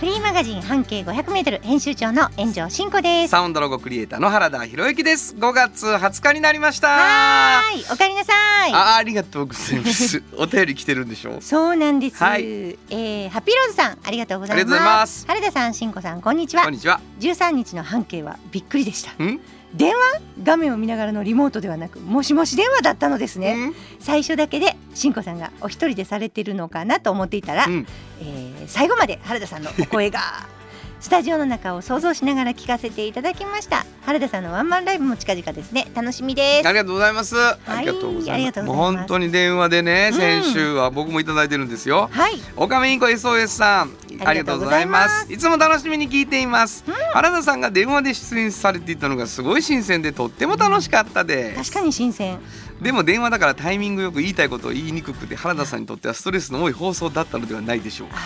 フリーマガジン半径500メートル編集長の炎上真子です。サウンドロゴクリエイターの原田博之です5月20日になりましたはーい、おかえりなさい。あありがとうございます お便り来てるんでしょうそうなんです。はいえーハッピーローズさん、ありがとうございます。ありがとうございます原田さん、真子さん、こんにちはこん。にちは13日の半径はびっくりでした。ん？電話？画面を見ながらのリモートではなく、もしもし電話だったのですね。うん最初だけで真子さんがお一人でされてるのかなと思っていたら、うん。えー最後まで原田さんのお声がスタジオの中を想像しながら聞かせていただきました原田さんのワンマンライブも近々ですね楽しみですありがとうございます。ありがとうございます。ありがとうごもうざいます本当に電話でね、うん先週は僕もいただいてるんですよ。はいおかめいんこ SOS さん、あありがとうございま。ますすいつも楽しみに聞いています。原田さんが電話で出演されていたのがすごい新鮮でとっても楽しかったです。確かに新鮮でも電話だからタイミングよく言いたいことを言いにくくて原田さんにとってはストレスの多い放送だったのではないでしょうか。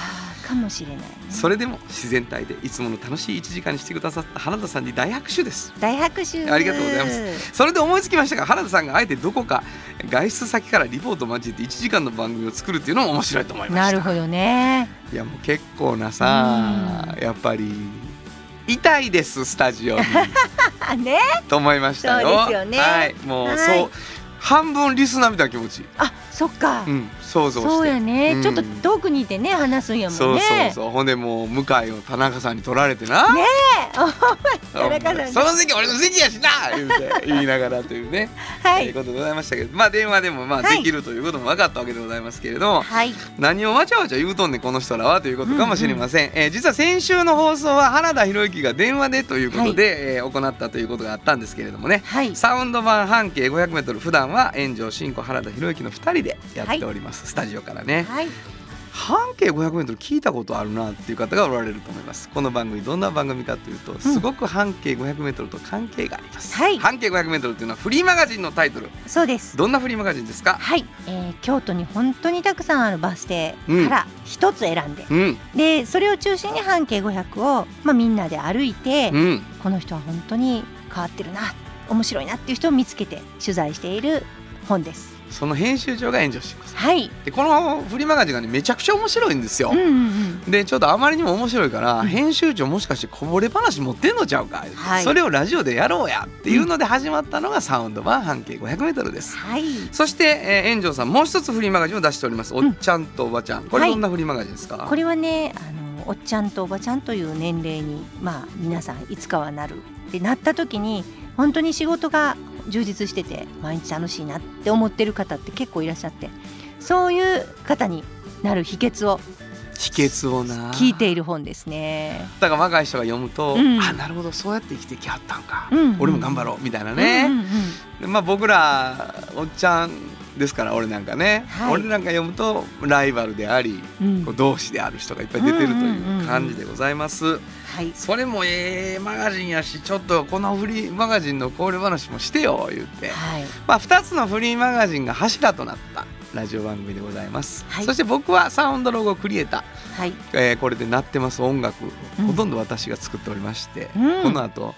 かもしれない、ね、それでも自然体でいつもの楽しい1時間にしてくださった原田さんに大拍手です。大拍手ありがとうございます。それで思いつきましたが原田さんがあえてどこか外出先からリポートを交えて1時間の番組を作るっていうのも面白いと思いました。なるほどね。いやもう結構なさやっぱり痛いですスタジオ ね。と思いましたよ。そうですよね。はい。もうはい。そう半分リスナーみたいな気持ち。あそっか、うん想像して。そうやね、うん。ちょっと遠くにいてね話すんやもんそうねそうそう。ほんでもう向井を田中さんに取られてな、ね 田中さんに。その席俺の席やしな。言うて 言いながらというね、はい。ということでございましたけど。まあ電話でもまあはい。できるということも分かったわけでございますけれども、はい。何をわちゃわちゃ言うとんねんこの人らはということかもしれません、えー実は先週の放送は原田博之が電話でということで、えー行ったということがあったんですけれどもね。はい。サウンド版半径 500m 普段は炎上真子原田博之の2人でやっております、スタジオからね。はい。半径 500m 聞いたことあるなっていう方がおられると思います。この番組どんな番組かというとすごく半径 500m と関係があります、はい。半径 500m っていうのはフリーマガジンのタイトル。そうです。どんなフリーマガジンですか？はい、えー京都に本当にたくさんあるバス停から一つ選んで、うん。でそれを中心に半径500を、まあ、みんなで歩いて、うん。この人は本当に変わってるな面白いなっていう人を見つけて取材している本です。その編集長が炎上真子さんはい、でこのフリーマガジンがねめちゃくちゃ面白いんですよ、うんうんうん、でちょっとあまりにも面白いから、うん。編集長もしかしてこぼれ話持ってんのちゃうか、はい。それをラジオでやろうやっていうので始まったのがサウンド版半径 500m です。はい、そして、えー、炎上さんもう一つフリーマガジンを出しております、おっちゃんとおばちゃん。これはい。どんなフリーマガジンですか、これはねあのおっちゃんとおばちゃんという年齢にまあ皆さんいつかはなる。ってなった時に本当に仕事が充実してて毎日楽しいなって思ってる方って結構いらっしゃってそういう方になる秘訣を秘訣をな。聞いている本ですね。だから若い人が読むと、うん。あなるほどそうやって生きてきはったんか、うん。うん俺も頑張ろうみたいなね、うんうんうん。でまあ僕らおっちゃんですから俺なんかね、はい。俺なんか読むとライバルであり、うん。同志である人がいっぱい出てるといううん感じでございます。はい。それもええマガジンやしちょっとこのフリーマガジンの交流話もしてよ言って、はい。まあ、2つのフリーマガジンが柱となったラジオ番組でございます、はい。そして僕はサウンドロゴクリエイター。はい。えーこれで鳴ってます音楽、うん。ほとんど私が作っておりまして、うん。この後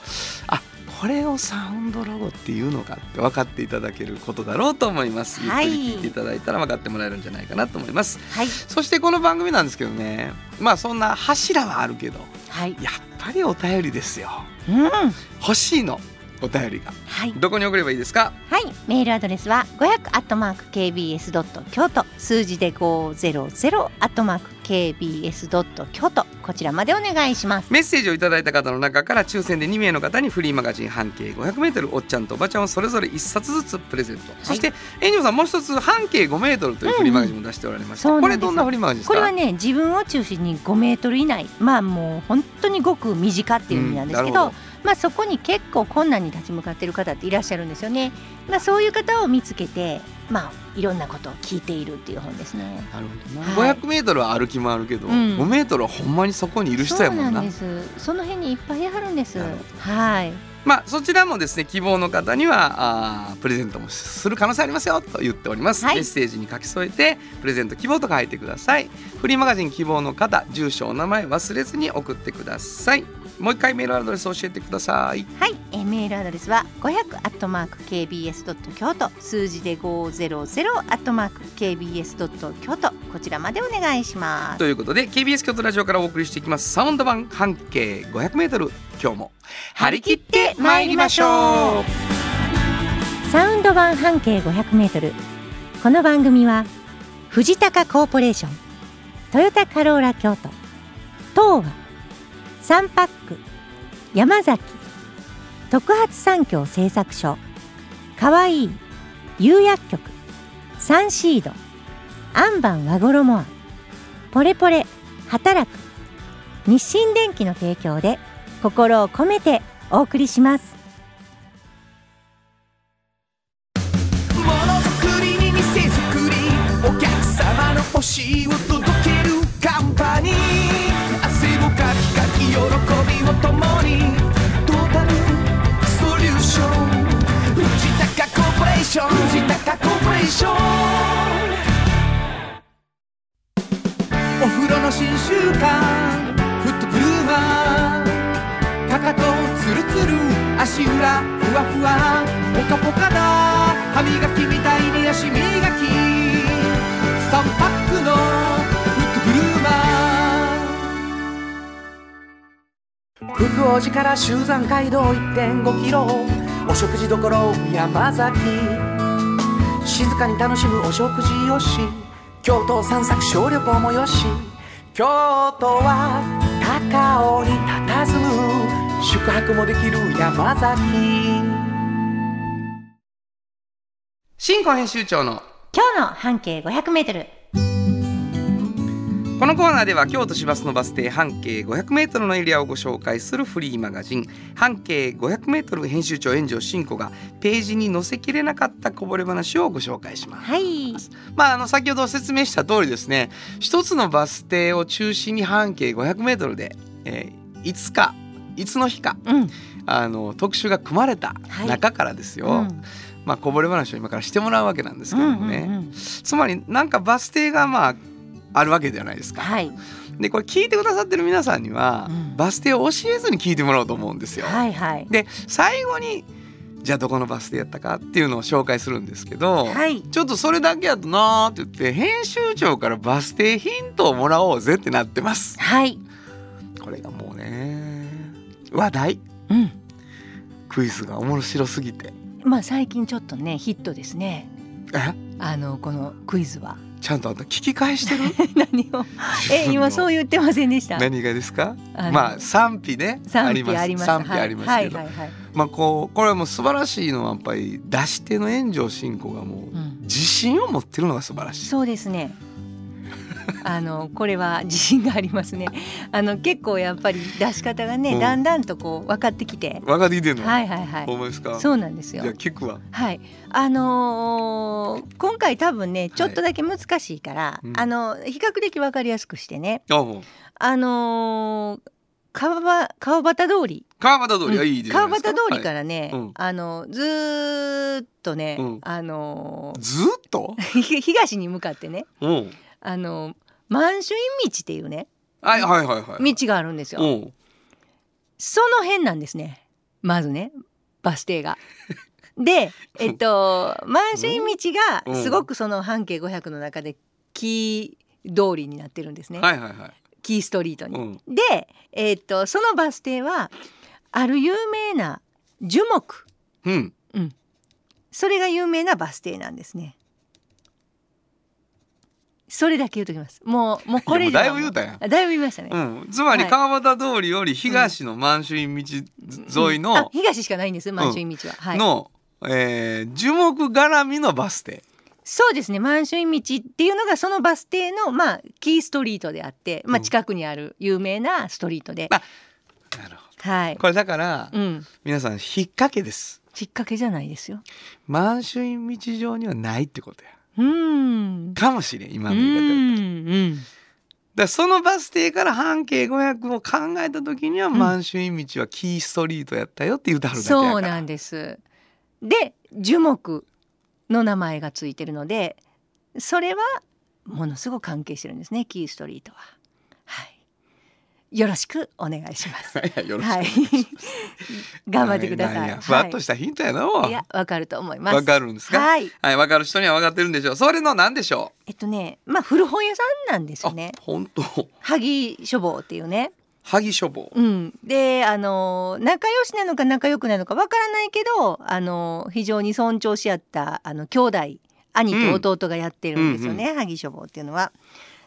あこれをサウンドロゴっていうのかって分かっていただけることだろうと思います。ゆっくはいり聞いていただいたら分かってもらえるんじゃないかなと思います。はい。そしてこの番組なんですけどね。まあそんな柱はあるけどはい。やっぱりお便りですよ。うん。欲しいのお便りが。はい。どこに送ればいいですか？はい、メールアドレスは500アットマーク kbs ドット京都数字で500アットマーク kbs ドット京都こちらまでお願いします。メッセージをいただいた方の中から抽選で2名の方にフリーマガジン半径 500m おっちゃんとおばちゃんをそれぞれ1冊ずつプレゼント、そしてエンジョンさんもう一つ半径 5m というフリーマガジンも出しておられまして、うんこれどんなフリーマガジンですか？これはね自分を中心に5メートル以内。まあもう本当にごく短っていう意味なんですけど,、うんまあ、そこに結構困難に立ち向かっている方っていらっしゃるんですよね。まあ、そういう方を見つけて、まあ、いろんなことを聞いているっていう本ですね。なるほどな、はい500メートルは歩き回るけど、うん5メートルはほんまにそこにいる人やもんなそうなんです。その辺にいっぱいあるんです。はい。まあそちらもですね希望の方にはあープレゼントもする可能性ありますよと言っております、はいメッセージに書き添えてプレゼント希望と書いてくださいフリーマガジン希望の方住所お名前忘れずに送ってくださいもう一回メールアドレス教えてください。はい、えーメールアドレスは500アットマーク kbs ドット京都数字で500アットマーク kbs ドット京都こちらまでお願いします。ということで KBS 京都ラジオからお送りしていきます。サウンド版半径 500m 今日も張り切って参りましょう。サウンド版半径500メートル。この番組は藤高コーポレーション、トヨタカローラ京都、東和、サンパック、山崎、特発産業製作所、かわい。い、釉薬局、サンシード、アンバン和衣。アポレポレ、働く、日清電機の提供で心を込めてお送りします。ものづくりに店づくり。お客様の欲しいをーポレーション藤高コーポレーションお風呂の新習慣フットグルーマーかかとツルツル足裏ふわふわポカポカだ歯磨きみたいに足磨き3パックのフットグルーマー福王寺から集山街道1.5キロお食事処山崎静かに楽しむお食事よし。京都散策小旅行もよし。京都は高尾に佇む。宿泊もできる山崎。新庫編集長の今日の半径500メートル。このコーナーでは京都市バスのバス停半径 500m のエリアをご紹介するフリーマガジン。半径 500m 編集長炎上真子がページに載せきれなかったこぼれ話をご紹介します。はい。まあ、あの先ほど説明した通りですね。一つのバス停を中心に半径 500m で、えーいつかいつの日かうん。あの特集が組まれたはい。中からですよ、うん。まあ、こぼれ話を今からしてもらうわけなんですけどもね、うんうんうん。つまりなんかバス停がまああるわけじゃないですか。はい。でこれ聞いてくださってる皆さんには、うんバス停を教えずに聞いてもらおうと思うんですよ。はいはい。で最後にじゃあどこのバス停やったかっていうのを紹介するんですけど、はい。ちょっとそれだけやとなーって言って編集長からバス停ヒントをもらおうぜってなってます。はい。これがもうね話題うん。クイズが面白すぎてまあ最近ちょっとねヒットですね。え？あのこのクイズはちゃんとあんた聞き返してる？何を？え今そう言ってませんでした？何がですか？まあ賛否ね賛否あります。賛否ありますけど、はいはいはいはい。まあこうこれはもう素晴らしいのはやっぱり出し手の炎上進行がもううん。自信を持ってるのが素晴らしい。そうですね。あのこれは自信がありますね。あの結構やっぱり出し方がね、うん。だんだんとこう分かってきて。分かってきてはいはいはい。ほんまですか？そうなんですよ。じゃあ。聞くわは？い、あのー今回多分ねちょっとだけ難しいから、うん。あの比較的わかりやすくしてね。あのー川ば川端通り。川端通り。はいいですか。端通りからね、はい。うん。あのずーっとね、うん。あのはいずーっと？東に向かってね。うんあのー満州院道っていうねはいはいはいはい。道があるんですよ。う。んその辺なんですね。まずねバス停が。でえっと満州院道がすごくその半径500の中でキー通りになってるんですね、はいはいはい。キーストリートに。うん。で、えっとそのバス停はある有名な樹木。うん。それが有名なバス停なんですね。それだけ言うときます。もうもうこれ以上は。いやもうだいぶ言うたやん。あだいぶ言いましたね。うん、つまりはい川端通りより東の満州院道沿いの、あ東しかないんです満州院道は。はい。の、えー樹木絡みのバス停。そうですね。満州院道っていうのがそのバス停のまあキーストリートであって、まあ、うん。近くにある有名なストリートで、あなるほはい。これだから、うん。皆さん引っ掛けです。きっかけじゃないですよ。満州院道上にはないってことや。うんかもしれん今うの言い方だとんうん。だそのバス停から半径500を考えた時にはん。満州院道はキーストリートやったよって言うてはるだけやから。そうなんです。で樹木の名前がついてるのでそれはものすごく関係してるんですねキーストリートは。はいよろしくお願いします。いやよろしくはい。頑張ってください。やふわっとしたヒントやない、いやわかると思います。わかるんですか？はい。はいわかる人にはわかってるんでしょう。それの何でしょえっとねまあ古本屋さんなんですね。あ本当。萩書房っていうね。萩書房。うん、であの仲良しなのか仲良くないのかわからないけどあの非常に尊重し合ったあの兄弟兄と弟がやってるんですよね、萩書房っていうのは。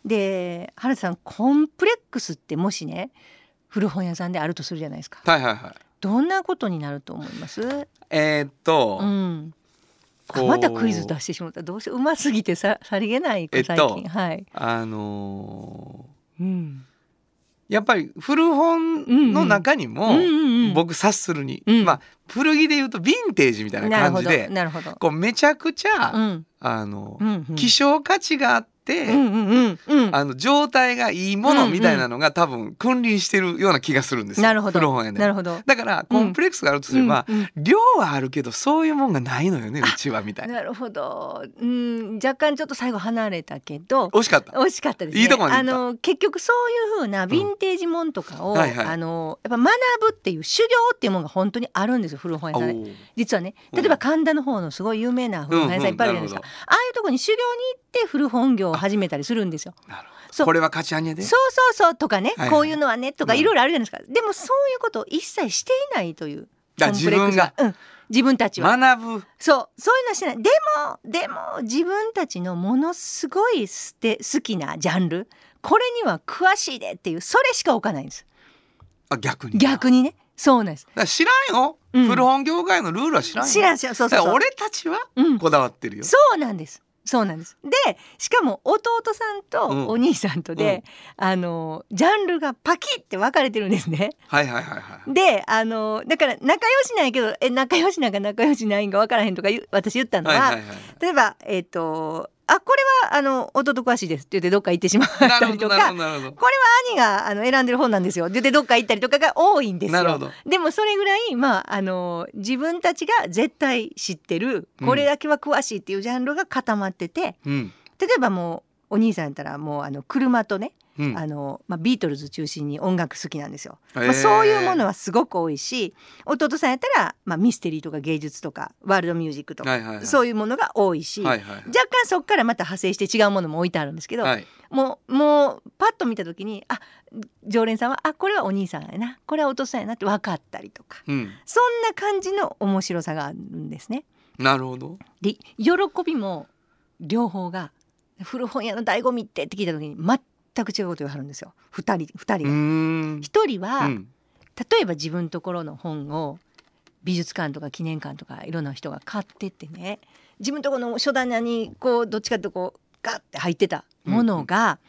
で原田さんコンプレックスってもしね古本屋さんであるとするじゃないですか。はいはいはいどんなことになると思います？えーっと、うん。またクイズ出してしまった。どうしよううますぎてささりげないかえっと最近、はい。あのうん。ーやっぱり古本の中にも、僕察するに、うんまあ古着で言うとヴィンテージみたいななるほど感じでなるほど。こうめちゃくちゃ、うんあの。希少価値があって、うんうんうんうん。あの状態がいいものみたいなのが、多分君臨してるような気がするんですよなるほど。なるほど。だからコンプレックスがあるとすれば、うんうん量はあるけどそういうもんがないのよねうちはみたいななるほど。うん、若干ちょっと最後離れたけど。惜しかった惜しかったですね。いいとこあの結局そういう風なヴィンテージもんとかを、はいはいあのやっぱ学ぶっていう修行っていうものが本当にあるんですよ古本屋さんで。実はねうん例えば神田の方のすごい有名な古本屋さんいっぱいあるじゃないですか、うんああいうとこに修行に行って古本業を始めたりするんですよ。これは勝ち上げで？そうそうそうとかね、はい。はいこういうのはねとかうん。いろいろあるじゃないですか、でもそういうことを一切していないというだコンプレックスが。うん、自分たちは。学ぶ。そう。そういうのはしてない。でもでも自分たちのものすごいすて好きなジャンルこれには詳しいでっていうそれしか置かないんです。あ逆に。逆にね。そうなんです。知らんよ、うん。古本業界のルールは知らんよ。知らんしそうそうそう。俺たちはうん。こだわってるよ、そうなんですそうなんです。でしかも弟さんうん。とお兄さんとで、あのジャンルがパキって分かれてるんですね。はいはいはいはいであのだから仲良しなんやけどえ仲良しなんか仲良しないんか分からへんとか私言ったのは、はいはいはい。例えばえっ、とあこれはあの弟詳しいですって言ってどっか行ってしまったりとかこれは兄があの選んでる本なんですよ。って言ってどっか行ったりとかが多いんですよ。でもそれぐらいまああの自分たちが絶対知ってるこれだけは詳しいっていうジャンルが固まってて、うん。例えばもうお兄さんやったらもうあの車とね、うん。あのまあ、ビートルズ中心に音楽好きなんですよ。まあ、そういうものはすごく多いし弟さんやったら、まあ、ミステリーとか芸術とかワールドミュージックとか、はいはいはい。そういうものが多いし、はいはい若干そこからまた派生して違うものも置いてあるんですけど、はい。もうもうパッと見た時にあ常連さんはあこれはお兄さんやなこれはお父さんやなって分かったりとかうん。そんな感じの面白さがあるんですね。なるほど。で喜びも両方が古本屋の醍醐味ってって聞いた時に全く違うこと言わはるんですよ。2人二人が。ん。一人は、うん。例えば自分のところの本を美術館とか記念館とかいろんな人が買ってってね。自分のところの書棚にこうどっちかとこうガッて入ってたものが、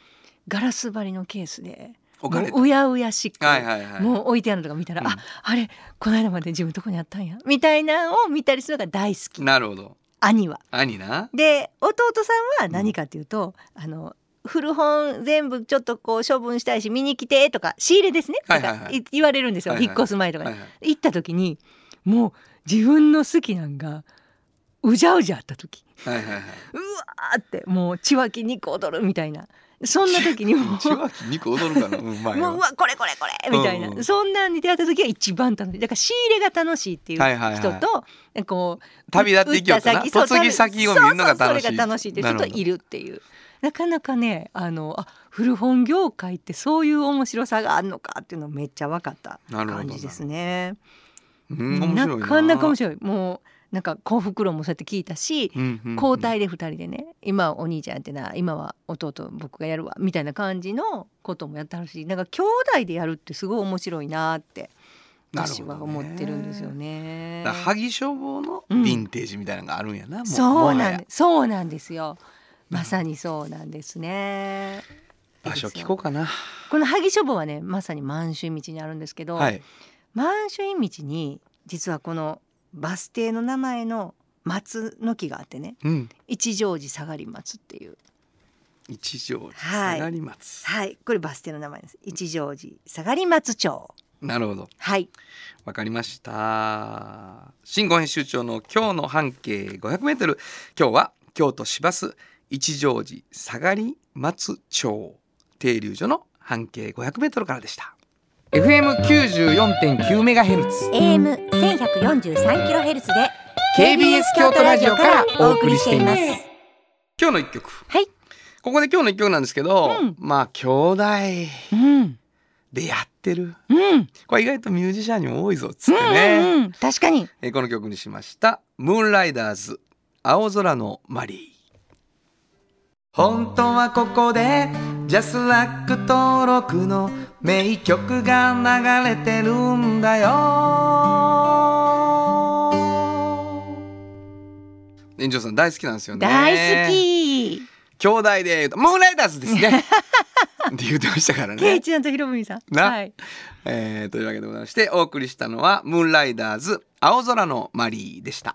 ガラス張りのケースでううやうやしく、はいはいはい。もう置いてあるのとか見たら、うん。ああれこの間まで自分のとこにあったんやみたいなのを見たりするのが大好き。なるほど。兄は。兄な。で弟さんは何かっていうと、あの古本全部ちょっとこう処分したいし見に来てとか仕入れですね、はいはいはい。とかい言われるんですよ、はいはい引っ越す前とかに、はいはい。行った時にもう自分の好きなんがうじゃうじゃあった時。はいはいはい。うわーってもう血湧き肉踊るみたいな。そんな時にも るかな？うもううわこれこれこれみたいな、うん。うんそんなんに出会った時が一番楽しい。だから仕入れが楽しいっていうはいはいはい。人と、こう旅立っていきよった嫁ぎ先を見るのが楽しい。それが楽しいっていう人といるっていうなかなかねあのあ古本業界ってそういう面白さがあるのかっていうのめっちゃ分かった感じですね。なかなか面白い。もうなんか幸福論もそうやって聞いたし、うんうんうん。交代で2人でね今はお兄ちゃんやってな今は弟僕がやるわみたいな感じのこともやってはるしなんか兄弟でやるってすごい面白いなって私は思ってるんですよね。だから萩消防のヴィンテージみたいなのがあるんやな、もそうもはや。なんでそうなんですよ。まさにそうなんですね。場所聞こうかな。この萩書房はねまさに満州道にあるんですけど、はい。満州院道に実はこのバス停の名前の松の木があってねうん。一乗寺下がり松っていう。一条寺はい下がり松、はい。これバス停の名前です。一乗寺下がり松町。なるほど。はい。わかりました。新語編集長の今日の半径500メートル。今日は京都市バス一乗寺下がり松町停留所の半径500メートルからでした。FM94.9 メガヘルツ。AM 千百四十三キロヘルツで KBS 京都ラジオからお送りしています。今日の一曲。はい。ここで今日の一曲なんですけど、うん。まあ兄弟うん。でやってる。うん。これ意外とミュージシャンにも多いぞっつってうんね、うんうん。確かに。えーこの曲にしました。ムーンライダーズ青空のマリー本当はここでジャスラック登録の名曲が流れてるんだよ。園長さん大好きなんですよね。大好き。兄弟で言うとムーンライダーズですね。って言ってましたからね。ケイチさんとヒロミさん。な。はい。えーというわけでございましてお送りしたのはムーンライダーズ青空のマリーでした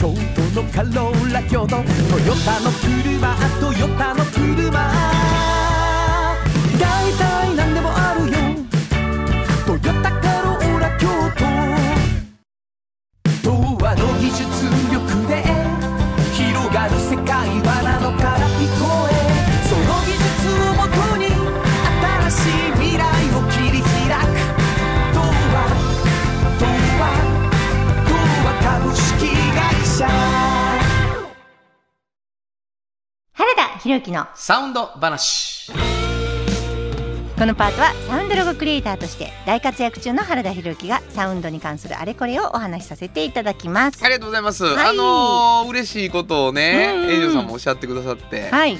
京都のカローラ京都トヨタの車トヨタの車。原田博之のサウンド話。このパートはサウンドロゴクリエイターとして大活躍中の原田博之がサウンドに関するあれこれをお話しさせていただきます。ありがとうございます、はい。あのー嬉しいことをねうんうん。園長さんもおっしゃってくださって、はい。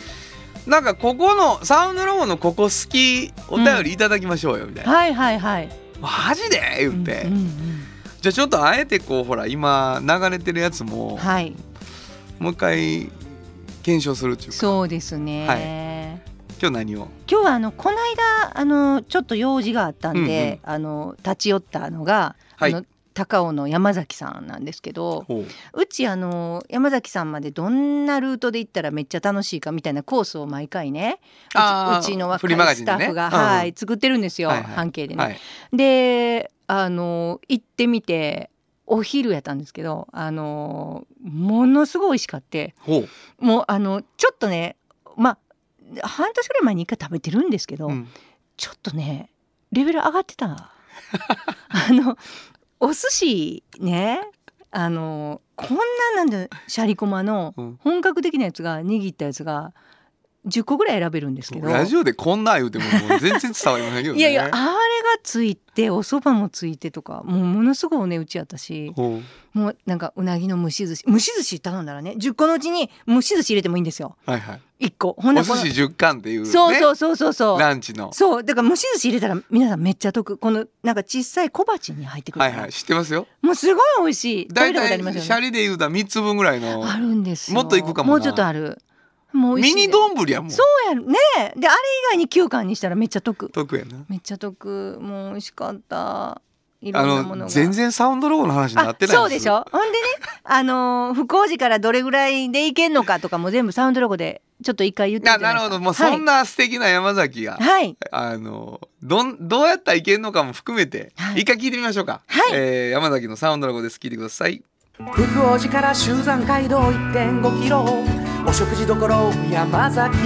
なんかここのサウンドロゴのここ好きお便りいただきましょうよみたいな、はいはいはい。マジで？言って、うんうんじゃあちょっとあえてこうほら今流れてるやつも、うんはい。もう一回検証するっていうか。そうですね、はい。今日何を？今日はあのこの間あのちょっと用事があったんで、あの立ち寄ったのが、はい。あの高尾の山崎さんなんですけどほう。うちあの山崎さんまでどんなルートで行ったらめっちゃ楽しいかみたいなコースを毎回ねうちの若いスタッフが、うんはい作ってるんですよ、はいはい半径でね。はいであの行ってみてお昼やったんですけどあのものすごい美味しかってもうあのちょっとねまあ半年ぐらい前に一回食べてるんですけど、うん。ちょっとねレベル上がってた。あのお寿司ねあのこんななんでシャリコマのうん。本格的なやつが握ったやつが10個ぐらい選べるんですけど。ラジオでこんな言うてももう全然伝わりませんけどね。いやいやあれがついてお蕎麦もついてとかもうものすごいお値打ちやったし。ほもうなんかうなぎの蒸し寿司。蒸し寿司頼んだらね10個のうちに蒸し寿司入れてもいいんですよ。うはいはい。1個ほんなお寿司10貫っていう、ね、そうそうそうそうそう。ランチの。そうだから蒸し寿司入れたら皆さんめっちゃ得。このなんか小さい小鉢に入ってくるはいはい。知ってますよ。もうすごい美味しい。食べたことあだいたいシャリで言うたら3つ分ぐらいの。あるんですよ。もっといくかもな。もうちょっとあるもう美味しい。ミニ丼やもん。そうやるねであれ以外に9貫にしたらめっちゃ得。得やな。めっちゃ得。もう美味しかった。いろあんなもの全然サウンドロゴの話になってないあそうでしょ。ほんでね あのー福王寺からどれぐらいで行けんのかとかも全部サウンドロゴでちょっと一回言ってななるほど。もうそんな素敵な山崎が、はい、はいあのどんどうやったらいけんのかも含めて、はい。一回聞いてみましょうか、はい。えー山崎のサウンドロゴです。聞いてください。福王寺から集山街道1.5キロお食事処山崎。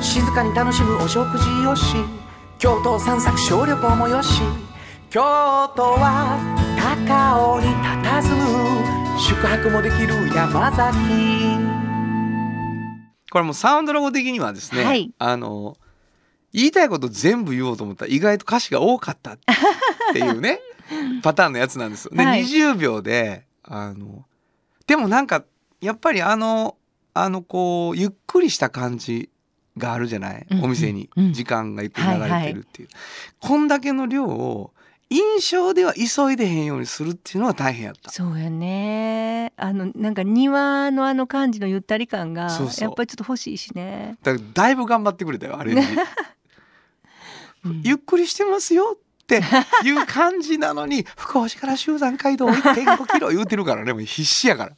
静かに楽しむお食事よし。京都散策小旅行もよし。京都は高尾に佇む。宿泊もできる山崎。これもうサウンドロゴ的にはですね、はい。あの言いたいこと全部言おうと思ったら意外と歌詞が多かったっていうね パターンのやつなんですよ。で、はい。20秒であのでもなんかやっぱりあのあのこうゆっくりした感じがあるじゃない、お店に。うん。時間がゆっくり流れてるっていう、こんだけの量を印象では急いでへんようにするっていうのは大変やった。そうやね。あのなんか庭のあの感じのゆったり感がやっぱりちょっと欲しいしね。だからだいぶ頑張ってくれたよあれに。うん。ゆっくりしてますよっていう感じなのに福岡市から集山街道1.5キロ言うてるからねもう必死やから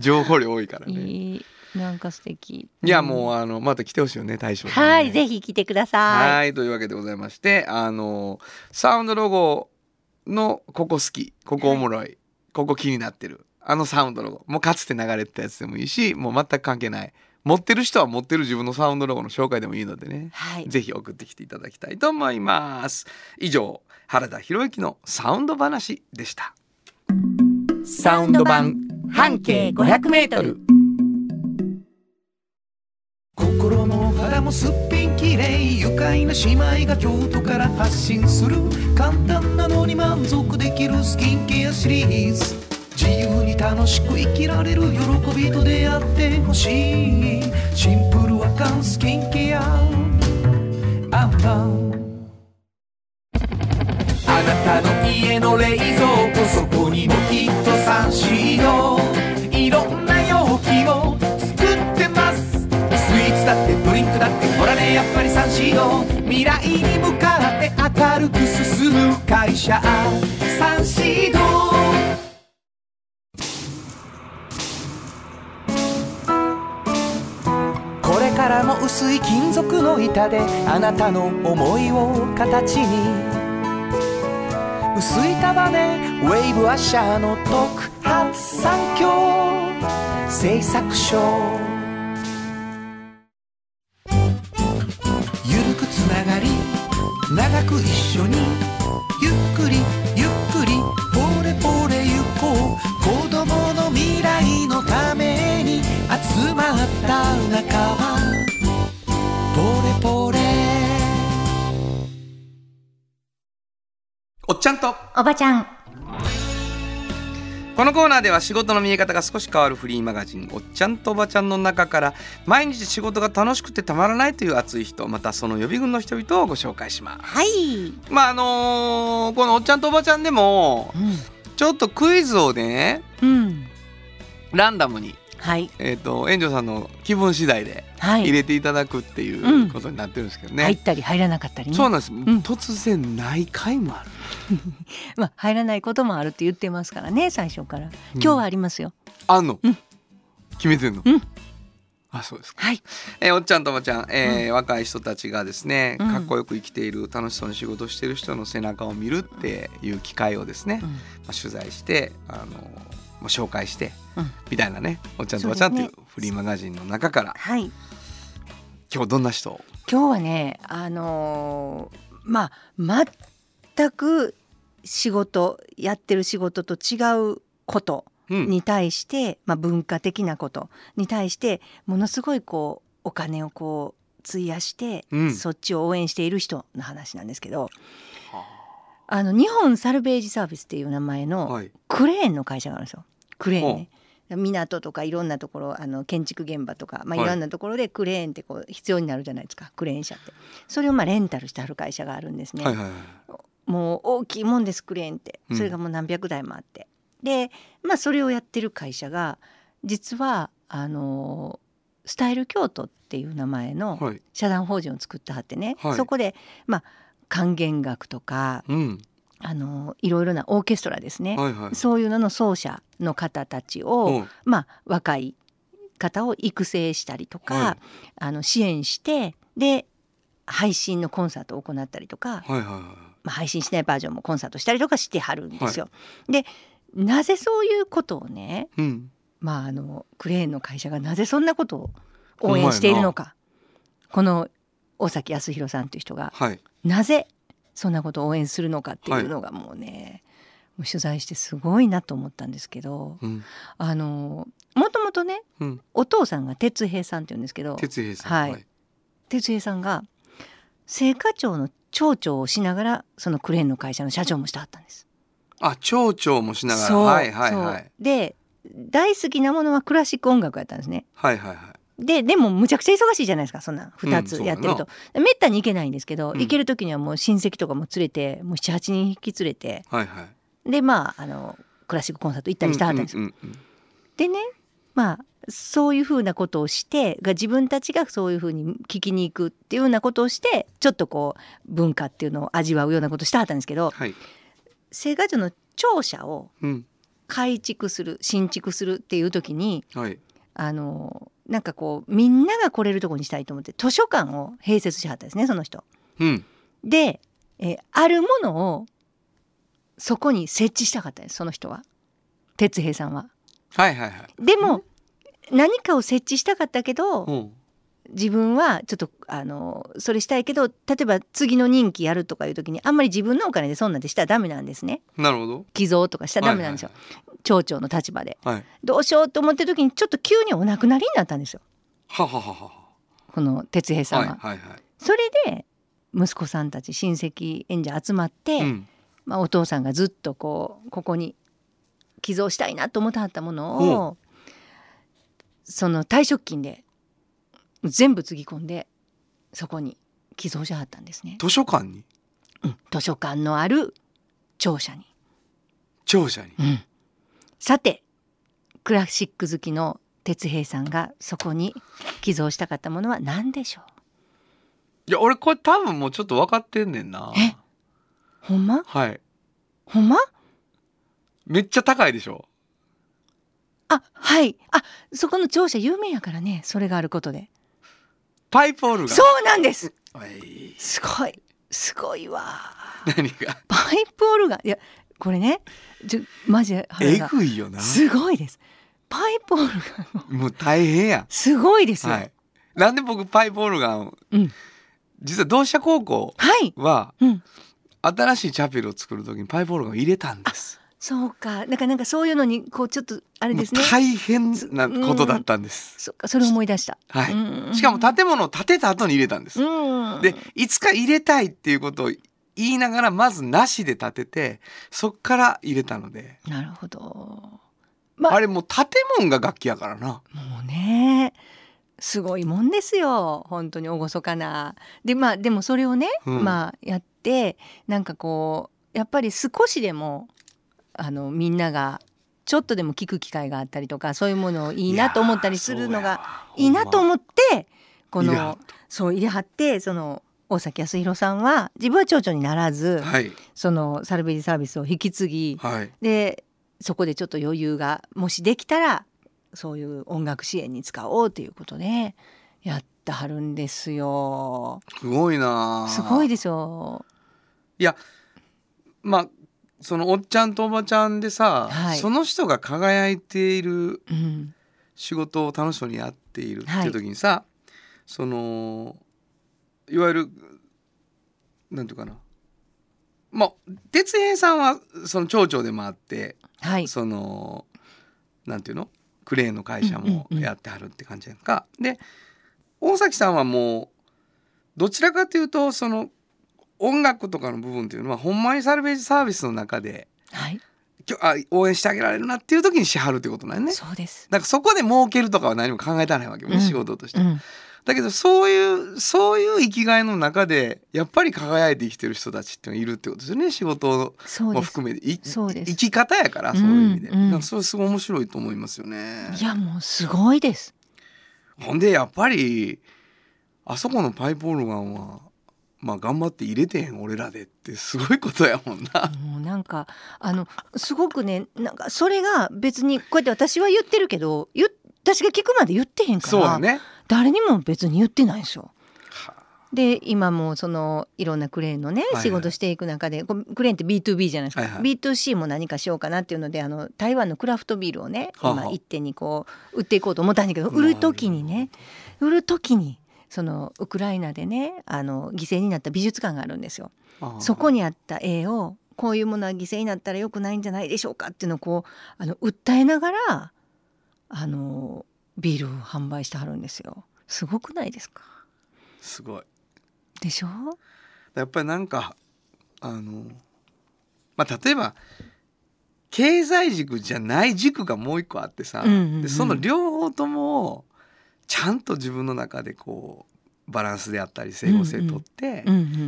情報量多いからね。いいいなんか素敵。やもうあのまた来てほしいよね大将、ね。はいぜひ来てください。はいというわけでございましてあのサウンドロゴのここ好きここおもろい、ここ気になってるあのサウンドロゴもうかつて流れてたやつでもいいしもう全く関係ない持ってる人は持ってる自分のサウンドロゴの紹介でもいいのでねはい。ぜひ送ってきていただきたいと思います以上原田博之のサウンド話でしたサウンド版半径500メートル。心も肌もすっぴんきれい愉快な姉妹が京都から発信する簡単なのに満足できるスキンケアシリーズ。自由に楽しく生きられる喜びと出会ってほしい。シンプルアカンスキンケア。アンパンあなたの家の冷蔵庫そこにもきっとサンシードだってほらねやっぱりサンシード未来に向かって明るく進む会社。サンシードこれからも薄い金属の板であなたの思いを形に。薄い束ねウェイブアッシャーの特発産業製作所。長く一緒にゆっくりゆっくりポレポレ行こう。子供の未来のために集まった仲間。ポレポレ。おっちゃんと。おばちゃん。このコーナーでは仕事の見え方が少し変わるフリーマガジン「おっちゃんとおばちゃん」の中から毎日仕事が楽しくてたまらないという熱い人またその予備軍の人々をご紹介します。はい。まああのーこの「おっちゃんとおばちゃん」でもちょっとクイズをねうん。うん。ランダムに、はい。えー、と園長さんの気分次第ではい。入れていただくっていうんうことになってるんですけどね。入ったり入らなかったりね。そうなんです、ん突然ない回もある。まあ入らないこともあるって言ってますからね最初から。今日はありますよ。あんの、うん決めてんの、うんあそうですか。はい。えーおっちゃんとおばちゃん、えー若い人たちがですね、うん。かっこよく生きている楽しそうに仕事している人の背中を見るっていう機会をですね、うん。まあ、取材してあの、まあ、紹介して、うん。みたいなね「おっちゃんとおばちゃん」っていうフリーマガジンの中からはい。今日どんな人？今日はねあのーまあ全く仕事やってる仕事と違うことうんに対して、まあ、文化的なこと。に対してものすごいこうお金をこう費やして、うん。そっちを応援している人の話なんですけど。あ。の日本サルベージサービスっていう名前のはい。クレーンの会社があるんですよ。クレーンね。港とかいろんなところあの建築現場とか、まあ、はい。いろんなところでクレーンってこう必要になるじゃないですかクレーン車って。それをまあレンタルしてある会社があるんですね、はいはいはい。もう大きいもんですクレーンって。うん。それがもう何百台もあって、でまあそれをやってる会社が実はあのスタイル京都っていう名前のはい。社団法人を作ってはってね、はい。そこでまあ管弦楽とかうん。あのいろいろなオーケストラですね、はいはいそういうのの奏者の方たちを、うんまあ、若い方を育成したりとか、はい。あの支援してで配信のコンサートを行ったりとか、はいはいはまあ、配信しないバージョンもコンサートしたりとかしてはるんですよ。でなぜそういうことをね、いうん。まあ、あのクレーンの会社がなぜそんなことを応援しているのか。この大崎康弘さんという人がはい。なぜそんなことを応援するのかっていうのがもうね、もう取材してすごいなと思ったんですけどうん。あのもともとねうん。お父さんが哲平さんって言うんですけど哲平さんはい。哲平さんが青果町の町長をしながらそのクレーンの会社の社長もしてはったんです。あ蝶々もしながら。はいはいはい。で大好きなものはクラシック音楽やったんですね。はいはいはい。ででもむちゃくちゃ忙しいじゃないですかそんなん。2つうんやってると、めったに行けないんですけど、うん。行ける時にはもう親戚とかも連れてもう78人引き連れて。はいはい。でまああのクラシックコンサート行ったりしてはったんですよ。うんうんうんでねまあそういうふうなことをしてが自分たちがそういうふうに聞きに行くっていうようなことをしてちょっとこう文化っていうのを味わうようなことをしてはったんですけどはい青果樹の庁舎をうん。改築する新築するっていう時にはい。あのなんかこうみんなが来れるところにしたいと思って図書館を併設しはったんですねその人。うん。で、えーあるものをそこに設置したかったんですその人は。哲平さんは。はいはいはい。でも何かを設置したかったけどうん自分はちょっとあのそれしたいけど例えば次の任期やるとかいう時にあんまり自分のお金でそんなんでしたらダメなんですね。なるほど。寄贈とかしたらダメなんですよ、町長の立場で。はいはい。どうしようと思ってる時にちょっと急にお亡くなりになったんですよ。ははははこの哲平さんは。はい。はい。はい。それで息子さんたち親戚演者集まって、うん。まあ、お父さんがずっとこうここに寄贈したいなと思ってはったものをその退職金で全部つぎ込んでそこに寄贈しはったんですね、図書館に？うん。図書館のある庁舎に、庁舎に？さてクラシック好きの哲平さんがそこに寄贈したかったものは何でしょう？いや俺これ多分もうちょっと分かってんねんな。え？ほんま？はい。ほんま？めっちゃ高いでしょ。あはい。あそこの庁舎有名やからねそれがあることでパイプオルガン。そうなんです。はい。すごい。すごいわ。何が？パイプオルガン。いやこれねちょマジでえぐいよな。すごいです。パイプオルガンもう大変や。すごいです。よ、はい。なんで僕パイプオルガンを？うん。実は同志社高校はい。はうん。新しいチャペルを作る時にパイプオルガンを入れたんですそうか。なんかなんかそういうのにこうちょっとあれですね。大変なことだったんです、そっか。それ思い出した。はい。うんしかも建物を建てた後に入れたんです、うんでいつか入れたいっていうことを言いながらまずなしで建ててそっから入れたので。なるほど。まああれもう建物が楽器やからな。もうねすごいもんですよ。本当に厳かな。でまあでもそれをね、うん。まあやってなんかこうやっぱり少しでもあのみんながちょっとでも聞く機会があったりとかそういうものをいいなと思ったりするのがいいなと思ってこのそう入れはってその大崎康弘さんは自分は町長にならず、はい。そのサルベージサービスを引き継ぎ、はい。でそこでちょっと余裕がもしできたらそういう音楽支援に使おうということでやってはるんですよ。すごいなすごいですよ。まあそのおっちゃんとおばちゃんでさ、はい。その人が輝いているうん、仕事を楽しそうにやっているってはい。いう時にさ、そのいわゆるなんていうかな。まあ哲平さんはその町長でもあって、はい。そのなんていうの？クレーンの会社もうんうんうん。やってはるって感じやんか。で大崎さんはもうどちらかというとその音楽とかの部分っていうのはほんまにサルベージサービスの中ではい。きょあ応援してあげられるなっていう時にしはるってことなんやね。そうです。だからそこで儲けるとかは何も考えたないわけよね、うん仕事として。うん、だけどそういうそういう生きがいの中でやっぱり輝いて生きてる人たちっているってことですよね仕事。も含めていそうです生き方やからそういう意味で、うんうんそれすごい面白いと思いますよね。いやもうすごいです。ほんでやっぱりあそこのパイプオルガンはまあ頑張って入れてへん俺らでってすごいことやもんな。もうなんかあのすごくねなんかそれが別にこうやって私は言ってるけど私が聞くまで言ってへんから、そうだね。誰にも別に言ってないんですよ。はで今もそのいろんなクレーンのねはいはい仕事していく中で、クレーンって B2B じゃないですか、はいはい B2C も何かしようかなっていうのであの台湾のクラフトビールをね今一手にこう売っていこうと思ったんだけど売る時にね売る時にそのウクライナでねあの犠牲になった美術館があるんですよ。あそこにあった絵をこういうものは犠牲になったらよくないんじゃないでしょうかっていうのをこうあの訴えながらあのビールを販売してはるんですよ。すごくないですか？すごい。でしょ？やっぱりなんかあのまあ例えば経済軸じゃない軸がもう一個あってさ、うんうんうんでその両方ともちゃんと自分の中でこうバランスであったり整合性とって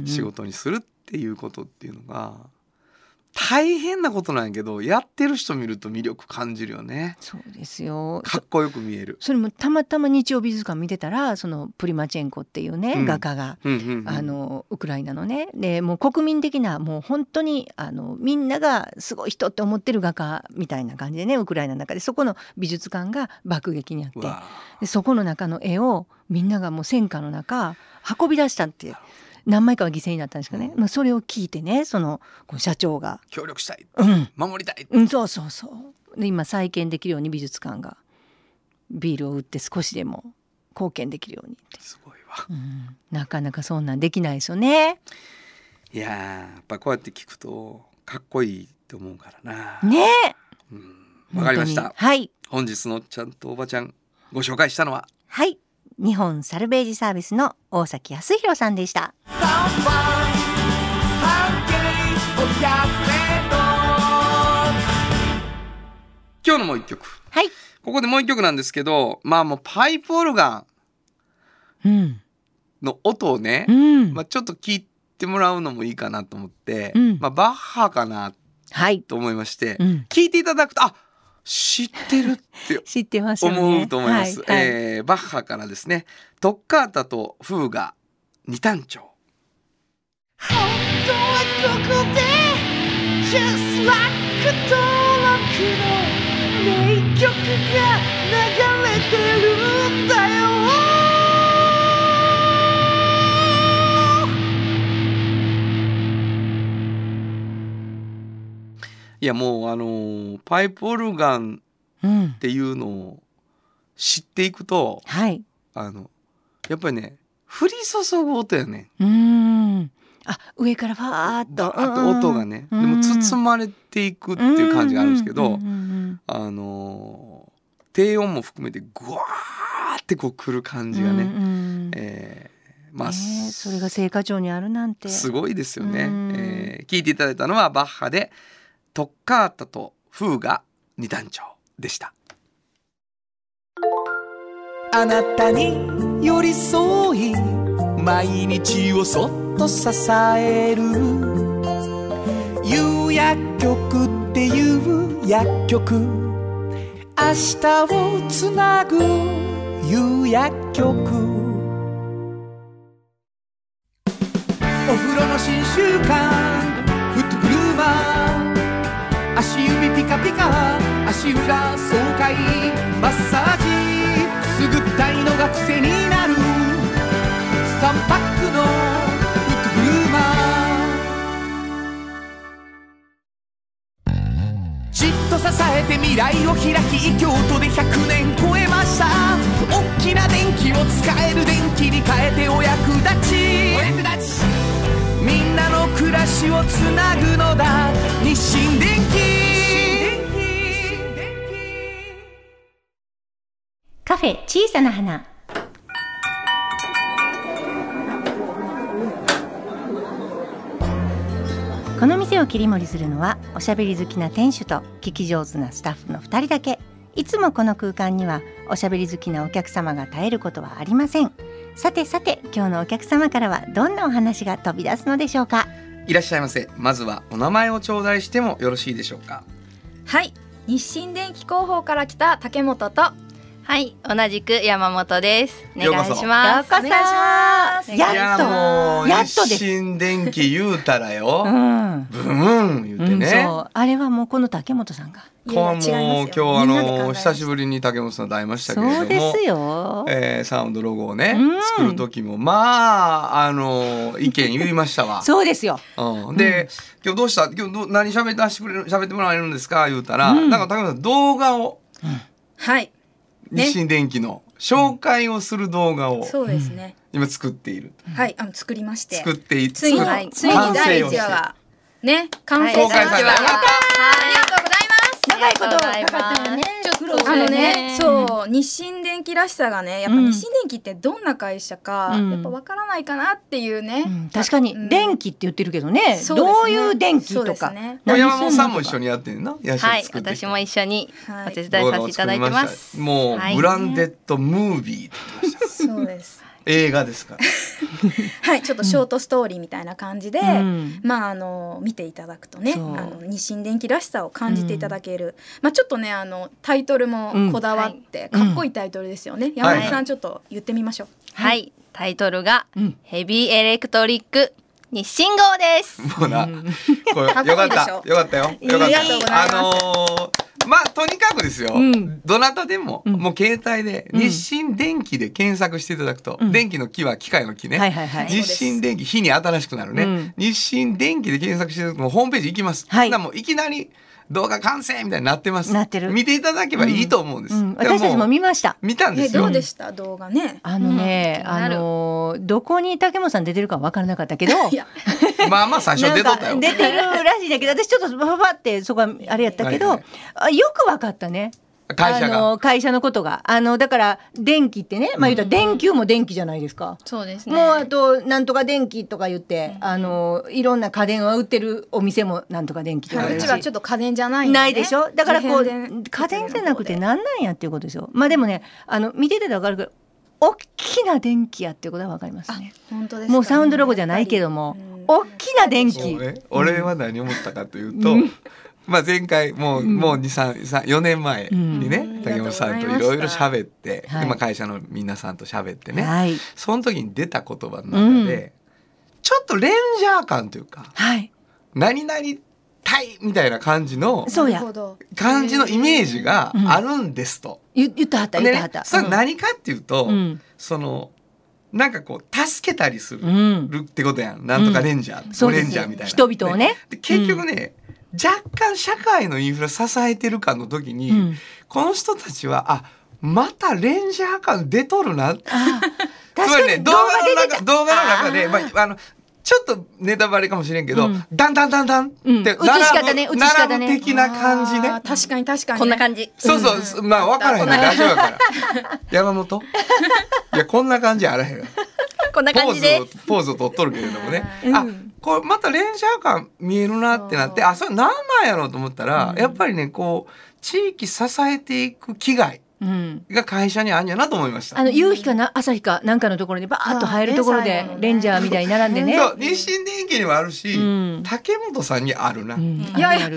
仕事にするっていうことっていうのが大変なことなんやけどやってる人見ると魅力感じるよね。そうですよ。かっこよく見える。それもたまたま日曜美術館見てたらそのプリマチェンコっていうね、うん。画家がうんうんうんあのウクライナのね。でもう国民的なもう本当にあのみんながすごい人って思ってる画家みたいな感じでねウクライナの中で。そこの美術館が爆撃にあって。でそこの中の絵をみんながもう戦火の中運び出したって何枚かは犠牲になったんですかね、まあ、それを聞いてねその社長が。協力したい「うん、守りたい。うん、そうそうそう」で今再建できるように美術館がビールを売って少しでも貢献できるようにって、すごいわ。うん、なかなかそんなんできないですよね。いやーやっぱこうやって聞くとかっこいいと思うからな。ね。えうん。わかりました。はい。本日のちゃんとおばちゃんご紹介したのは。はい日本サルベージサービスの大崎康弘さんでした。今日のもう一曲はい。ここでもう一曲なんですけどまあもうパイプオルガンうん。の音をね、うん。まあ、ちょっと聞いてもらうのもいいかなと思って、うんまあ、バッハかなはい。と思いまして、うん。聞いていただくとあ知ってるって 知ってますよね。思うと思います。はいはいえーバッハからですねトッカータとフーガ二単調本当はここで Just like 登録の名曲が流れてるんだよいやもうあのーパイプオルガンうんっ。ていうのを知っていくとはい。あのやっぱりね降り注ぐ音やねうーん。あ、上からファーっと。バーッと音がね、でも包まれていくっていう感じがあるんですけど、うんうんうんあのー低音も含めてグワーってこう来る感うんじがね、うんうんえーまあ、それが青果町にあるなんて。すごいですよね、うんえー聞いていただいたのはバッハでトッカータとフーガ二団調でした。あなたに寄り添い毎日をそっと支える。夕薬局っていう薬局。明日をつなぐ夕薬局。お風呂の新習慣フットグルーマー足指ピカピカ足裏爽快マッサージくすぐったいのが癖になる。3パックのフットグルーマー。じっと支えて未来を開き京都で100年超えました。大きな電気を使える電気に変えてお役立ち。お役立ち。みんなの暮らしをつなぐのだ。日清電機。カフェ小さな花。この店を切り盛りするのはおしゃべり好きな店主と聞き上手なスタッフの2人だけ。いつもこの空間にはおしゃべり好きなお客様が絶えることはありません。さてさて今日のお客様からはどんなお話が飛び出すのでしょうか？いらっしゃいませ。まずはお名前を頂戴してもよろしいでしょうか？はい。日清電機広報から来た竹本とはい、同じく山本です。お願いします。ようこそ。お願いします。やっと。いやっとです。日清電機言うたらよ、うん、ブーン言うてうん、ね、そう。あれはもうこの竹本さんがこうもう今日あの久しりぶりに竹本さんと会いましたけれども。そうですよ、えーサウンドロゴをね、うん。作る時もまああの意見言いましたわ。そうですよ。うん、で、今日どうした？今日ど何喋ってしてくれる喋ってもらえるんですか？言うたら、うん。なんか竹本さん動画を。はい。ね日清電機の紹介をする動画をそうですね、今作っている。はいあの作りまして。作っていついに、はいついに完第成をして。一話がね完成しました、されたやったありがとうございます。長いことかかったよね。ちょっとあのねそう日清電機らしさがねやっぱうん。日清電機ってどんな会社か、うん。やっぱわからないかなっていうね、うん。確かにうん。電気って言ってるけどね、どういう電気とか、ね。何山本さんも一緒にやってんの野菜はい作ってきた私も一緒にはいお手伝いさせていただいてます。もう、はい。ブランデッドムービーって言ってました。そうです映画ですから。はいちょっとショートストーリーみたいな感じで、うん。まああの見ていただくとねあの日清電機らしさを感じていただける、まあちょっとねあのタイトルもこだわって、うんかっこいいタイトルですよね、山本さんちょっと言ってみましょう、はい。タイトルがうん。ヘビーエレクトリック日清号です。もうな、これよかった。ょよかったよ。よかったありがとうございます。あのーまあとにかくですよ、うん。どなたでも、うん。もう携帯でうん。日清電気で検索していただくと、うん。電気の木は機械の木ね、はいはいはい。日清電気日に新しくなるね、うん。日清電気で検索してるともうホームページ行きます、はい。もういきなり動画完成みたいになってます。なってる。見ていただけばいいと思うんです、うん。でも私たちも見ました。見たんでえすよ。どうでした？動画ね。あのね、あうん。気になる。のーどこに竹本さん出てるか分からなかったけど。まあまあ最初出とったよ。出てるらしいんだけど私ちょっとパパパってそこはあれやったけど、はいはいあよく分かったね会社が。あの会社のことが。あのだから電気ってねまあ言ったら電球も電気じゃないですか。そうですね。もうあとなんとか電気とか言って、あのいろんな家電を売ってるお店もなんとか電気とかはい。うちはちょっと家電じゃないね、ないでしょ？だからこう家電じゃなくて何なんやっていうことですよまあでもねあの見てて分かるけど大きな電気やっていうことは分かりますね。本当ですかもうサウンドロゴじゃないけどもうん。大きな電気。ね、俺は何を思ったかというと、まあ前回もう、もう二三三四年前にね、うん。竹本さんといろいろ喋って、はい。でまあ会社の皆さんと喋ってね、はい。その時に出た言葉の中で、ちょっとレンジャー感というかはい。何々隊みたいな感じの感じのイメージがあるんですと。言言ったはった言ったはった、それ何かっていうと、うん。そのなんかこう助けたりする。ってことやん。なんとかレンジャー、うですンジャーみたいな。人々をね。で結局ね、若干社会のインフラ支えてるかの時に、うん。この人たちは、あ、またレンジャー感出とるな。あ つ確かにまりね、動画の中、動画の中で、まあ、あの、ちょっとネタバレかもしれんけど、うん。だんだんだんだんってうん。並ぶ、映し方ね映し方ね。並ぶ的な感じね。確かに確かに、ね、こんな感じ。そうそう、まあ分からへんね、ラジオやから。山本？いや、こんな感じあらへんよ。こんなポーズ感じでを、ポーズを取っとるけれどもね。うん。あ、これまたレンジャー感見えるなってなって、あ、それ何なんやろうと思ったら、やっぱりね、こう、地域支えていく危害うんが会社にあるんやなと思いました。あの夕日かな？朝日か？なんかのところにバーッと入るところでレンジャーみたいに並んでね。そう、日清電機にもあるし、うん。竹本さんにあるな。うん。いやいや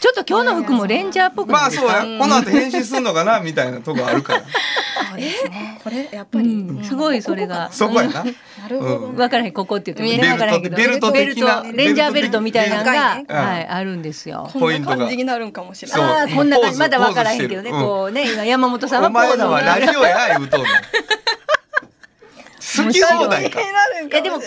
ちょっと今日の服もレンジャーっぽくまあそうや、この後返信すんのかな？みたいなとこあるから。これやっぱり、うん。すごいそれが。そこやな。なるほど、うん。分からへんここって言ってもねベルト分からへんけど。ベルトベルトレンジャーベルトみたいなのが、はいあるんですよ。ポイントが。になるんかもしれそう。ああこんな感じ。まだ分からへんけどね。こうね今山本さんはお前らはラジオや言うとんねん。好き放題か。いやでもこうい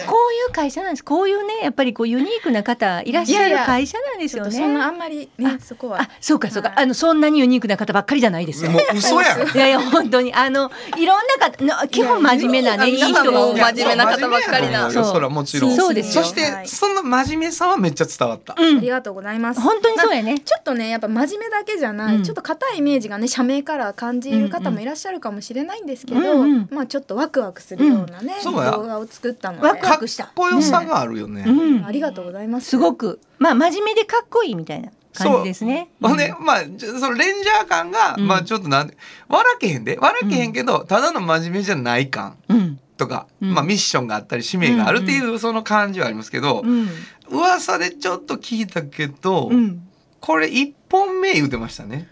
う会社なんですこういうねやっぱりこうユニークな方いらっしゃる会社なんですよちょっとそんなあね。んまりねそこはあそうかそうかはいあのそんなにユニークな方ばっかりじゃないですよ。もう嘘やん。いやいや本当にあのいろんな方な基本真面目なねいい人が多い。真面目な方ばっかりなそらもちろん。そうですよそして、はいその真面目さはめっちゃ伝わった。ありがとうございます本当にそうやね。ちょっとねやっぱ真面目だけじゃない、うんちょっと硬いイメージがね社名から感じる方もいらっしゃるかもしれないんですけど、うんうんまあちょっとワクワクするようなね、そうや。動画を作ったので。ワクワかっクしたこよさがあるよね。うん。ありがとうございます。すごく。まあ真面目でかっこいいみたいな感じですね。ほんで、まあ、そのレンジャー感が、うん。まあちょっとなんで、笑けへんで、笑けへんけど、ただの真面目じゃない感うん。とか、うん。まあミッションがあったり、使命があるっていうその感じはありますけど、うん。噂でちょっと聞いたけど、うん。これ一本目言うてましたね。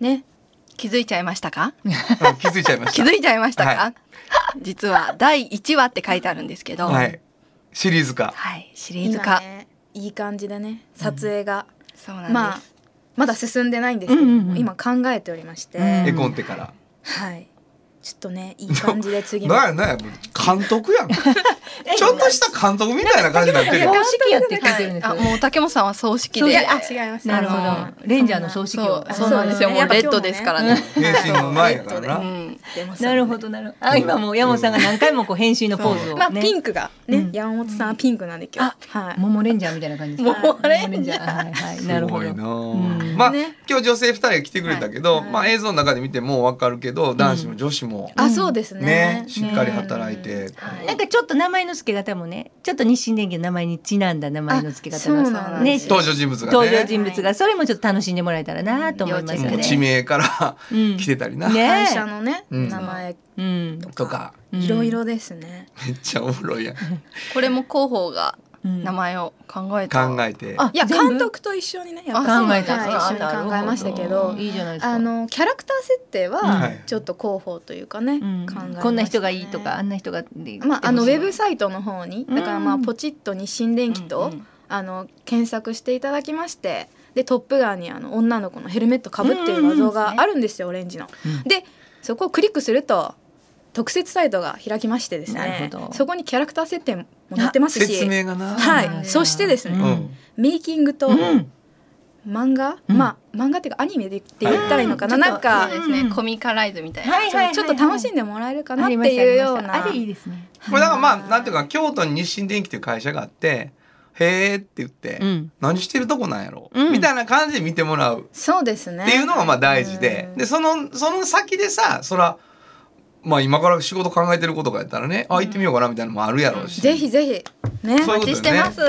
ね。気づいちゃいましたか？うん気づいちゃいまし気た。づいちゃいましたか、は 実は第1話って書いてあるんですけど、はい。シリーズ化。はいシリーズ化、今ねいい感じでね。撮影が、そうなんです、まあまだ進んでないんですけども、うんうんうん。今考えておりまして、うん。絵コンテから。はい。ちょっとねいい感じで次もなんやなんや、監督やん。ちょっとした監督みたいな感じになってるよ。公式やって聞いてるんですよ。あもう竹本さんは葬式で。あ違います。なるほど。レンジャーの葬式そを。うそうなんですよ。そうもうレッドですからね。変身の前やからうな。なるほどなるほど。あ今もう山本さんが何回もこう編集のポーズをね。まあピンクがね、うん。山本さんはピンクなんで今日。はい。モモレンジャーみたいな感じです。か。モモレンジャー。はいはいすなるほど。ごいな、うん。まあ、ね。今日女性二人が来てくれたけど、まあ映像の中で見てもわかるけど男子も女子もあそうですね。ねしっかり働いて、なんかちょっと名前の付け方もね、ちょっと日清電機の名前にちなんだ名前の付け方あそうがねなんです、登場人物がね。登場人物がそれもちょっと楽しんでもらえたらなと思いますね。地名からうん。来てたりな、ね。会社のね、うん。名前うん。とか。うん。いろいろですね、めっちゃおもろいやん。これも広報がうん名前を考えた。考えて。あいや監督と一緒にねやっあぱ考えたはいあ一緒に考えましたけど。ほいいじゃないですか。あのキャラクター設定うん。ははい。ちょっと広報というかね、うん。考えましたね。こんな人がいいとかあんな人がでまああのウェブスサイトの方にだからまあうんポチッと日清電機と、うんうんあの検索していただきましてでトップガンにあの女の子のヘルメットかぶってる画像があるんですよ、オレンジの。うん。でそこをクリックすると特設サイトが開きましてですなねそこにキャラクター設定も載ってます説し明がな、はい。そしてですね、うん。メイキングとうん。漫画、うん。まあ漫画っていうかアニメでって言ったらいいのかな、なんそうかですね、うん。コミカライズみたいな。はいはいはいちょっと楽しんでもらえるかなっていうような。あれいいですね。これだからまあなんていうか京都に日清電機っていう会社があってへーって言って、うん。何してるとこなんやろ、うん。みたいな感じで見てもらう。そうですね。っていうのがまあ大事で、うん。でそのその先でさそらまあ今から仕事考えてることがやったらね、あ行ってみようかなみたいなのもあるやろうし、ぜひぜひ。ねそういうことよね。お待ちしてます。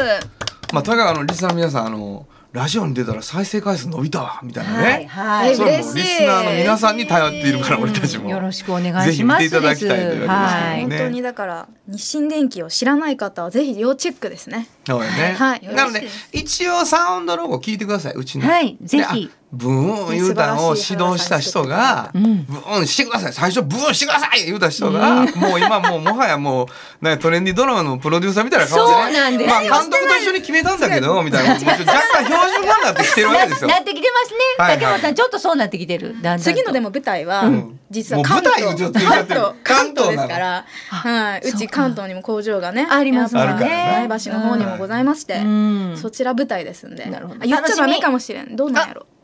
まあとにかくあのリスナーの皆さんあのラジオに出たら再生回数伸びたわみたいなね、はいはい。それもリスナーの皆さんに頼っているから俺たちも、よろしくお願いします。ぜひ見ていただきたいというわけですはい。ね本当にだから日清電機を知らない方はぜひ要チェックですね。そうやね、はい。なので一応サウンドロゴ聞いてくださいうちの。はいぜでひあブーン言うたのを指導した人が、うん。ブーンしてください。最初ブーンしてください言うた人が、もう今もうもはやもうトレンディードラマのプロデューサーみたいな顔で、ね、そうなんです。まあ監督と一緒に決めたんだけどみたいな若干標準語になってきてるわけですよ。なってきてますね。はいはい。竹本さんちょっとそうなってきてる。次のでも舞台は、ん。実は関もう舞台を東。関東関東ですから、はい、うち関東にも工場がねありますもんね。やっぱ前橋の方にもございまして、うん。そちら舞台ですんで。なるほど。あ言っちゃダメかもしれん。どうなんやろ。あ、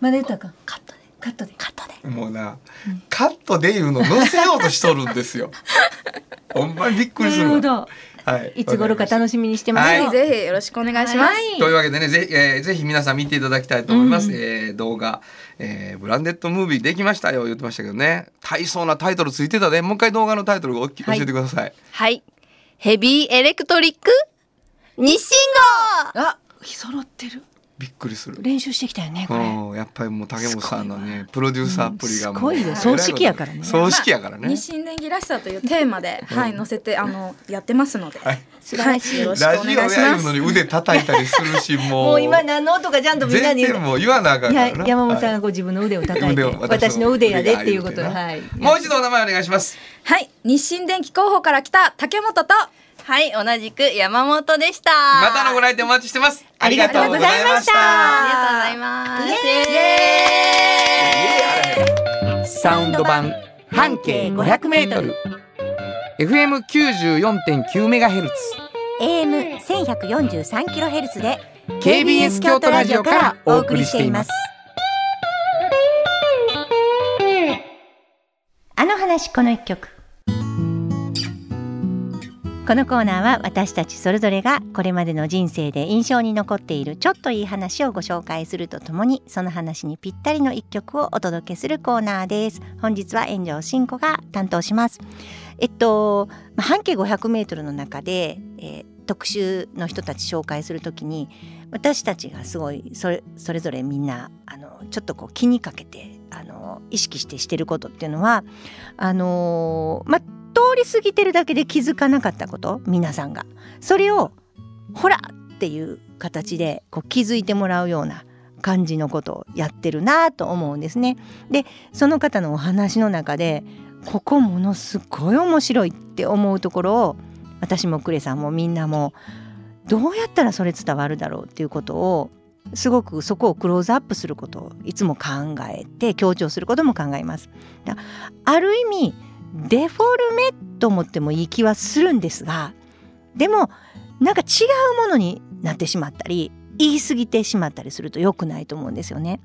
まだ言ったか。カットで。カットで。カットで。もうな、カットで言うの載せようとしとるんですよ。ほんまにびっくりする。はい。いつ頃か楽しみにしてます。はいぜひぜひよろしくお願いします。というわけでね、ぜひ、えーぜひ皆さん見ていただきたいと思います。えー動画、えーブランデッドムービーできましたよ、言ってましたけどね。大層なタイトルついてたで、もう一回動画のタイトルをお教えてください。はい。ヘビーエレクトリック日清号あ、揃ってる。びっくりする。練習してきたよね。これ。うん、やっぱりもう竹本さんのね、プロデューサーっぷりがもう。すごいよ葬式やからね葬式やからね。日清電機らしさというテーマで、はい、載せて、あの、やってますので。はい素晴らしいよろしくおラジオ願いしますやるの。に腕叩いたりするし、もう。もう今何の音かちゃんとみんなにもう言わなあかんからな。山本さんはがご自分の腕を叩いて私の腕やでっていうことではいもう一度お名前お願いします。はい、日清電機候補から来た竹本と。はい、同じく山本でした。またのご来店お待ちしてます。ありがとうございましたありがとうございます。サウンド版半径500メートル FM 94.9メガヘルツ AM 千百四十三キロヘルツで KBS 京都ラジオからお送りしています。あの話この一曲このコーナーは私たちそれぞれがこれまでの人生で印象に残っているちょっといい話をご紹介するとともにその話にぴったりの一曲をお届けするコーナーです。本日は炎上真子が担当します。えっと半径500メートルの中で、えー特集の人たち紹介するときに私たちがすごいそれそれぞれみんなあのちょっとこう気にかけてあの意識してしてることっていうのはあのまあり過ぎてるだけで気づかなかったこと？皆さんがそれをほらっていう形でこう気づいてもらうような感じのことをやってるなと思うんですね。でその方のお話の中でここものすごい面白いって思うところを私もクレさんもみんなもどうやったらそれ伝わるだろうっていうことをすごくそこをクローズアップすることをいつも考えて強調することも考えます。ある意味デフォルメと思ってもいい気はするんですがでもなんか違うものになってしまったり言い過ぎてしまったりすると良くないと思うんですよね。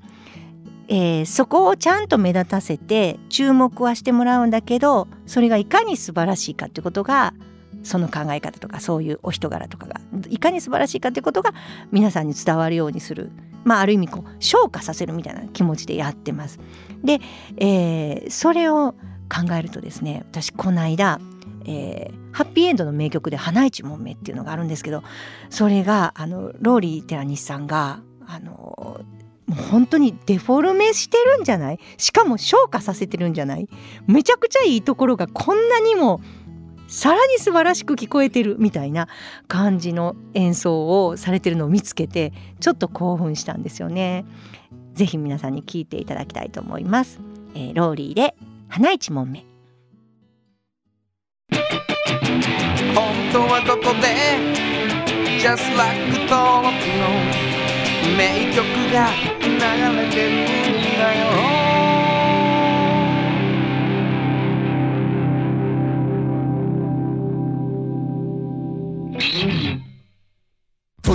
えーそこをちゃんと目立たせて注目はしてもらうんだけどそれがいかに素晴らしいかってことがその考え方とかそういうお人柄とかがいかに素晴らしいかということが皆さんに伝わるようにする、まあ、ある意味こう昇華させるみたいな気持ちでやってます。で、えーそれを考えるとですね私この間、えーはっぴいえんどの名曲で「花いちもんめ」っていうのがあるんですけどそれがあのローリー・テラニスさんがあのもう本当にデフォルメしてるんじゃない？しかも昇華させてるんじゃない？めちゃくちゃいいところがこんなにもさらに素晴らしく聞こえてるみたいな感じの演奏をされてるのを見つけてちょっと興奮したんですよね。ぜひ皆さんに聞いていただきたいと思います。えーローリーで花一問目。本当はここで？Just like 登録の名曲が流れてるんだよ。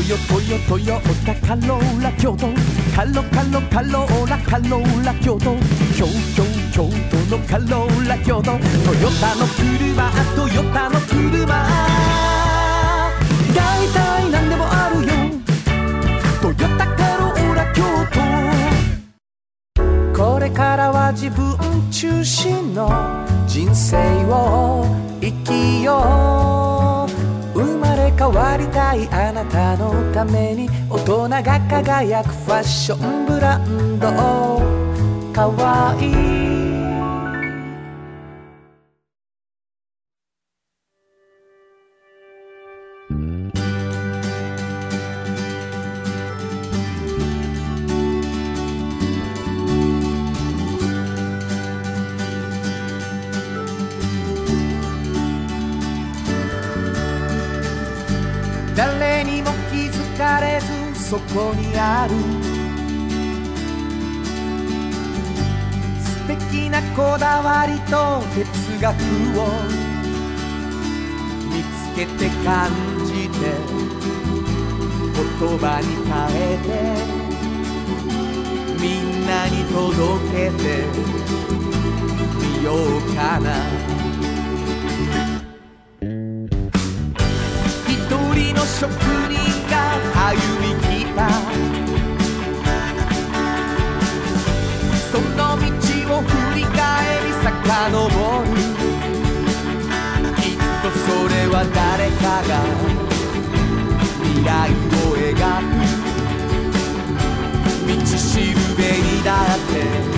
ヨトヨトヨタカローラ京都。カロカロカローラカローラ京都。京京京都のカローラ京都。トヨタの車トヨタの車。大体何でもあるよ。トヨタカローラ京都。これからは自分中心の人生を生きよう。変わりたいあなたのために大人が輝くファッションブランド。かわいい。ある。素敵なこだわりと哲学を見つけて感じて言葉に変えてみんなに届けてみようかな。一人の職人が歩み来た。が未来を描く。道しるべにだって。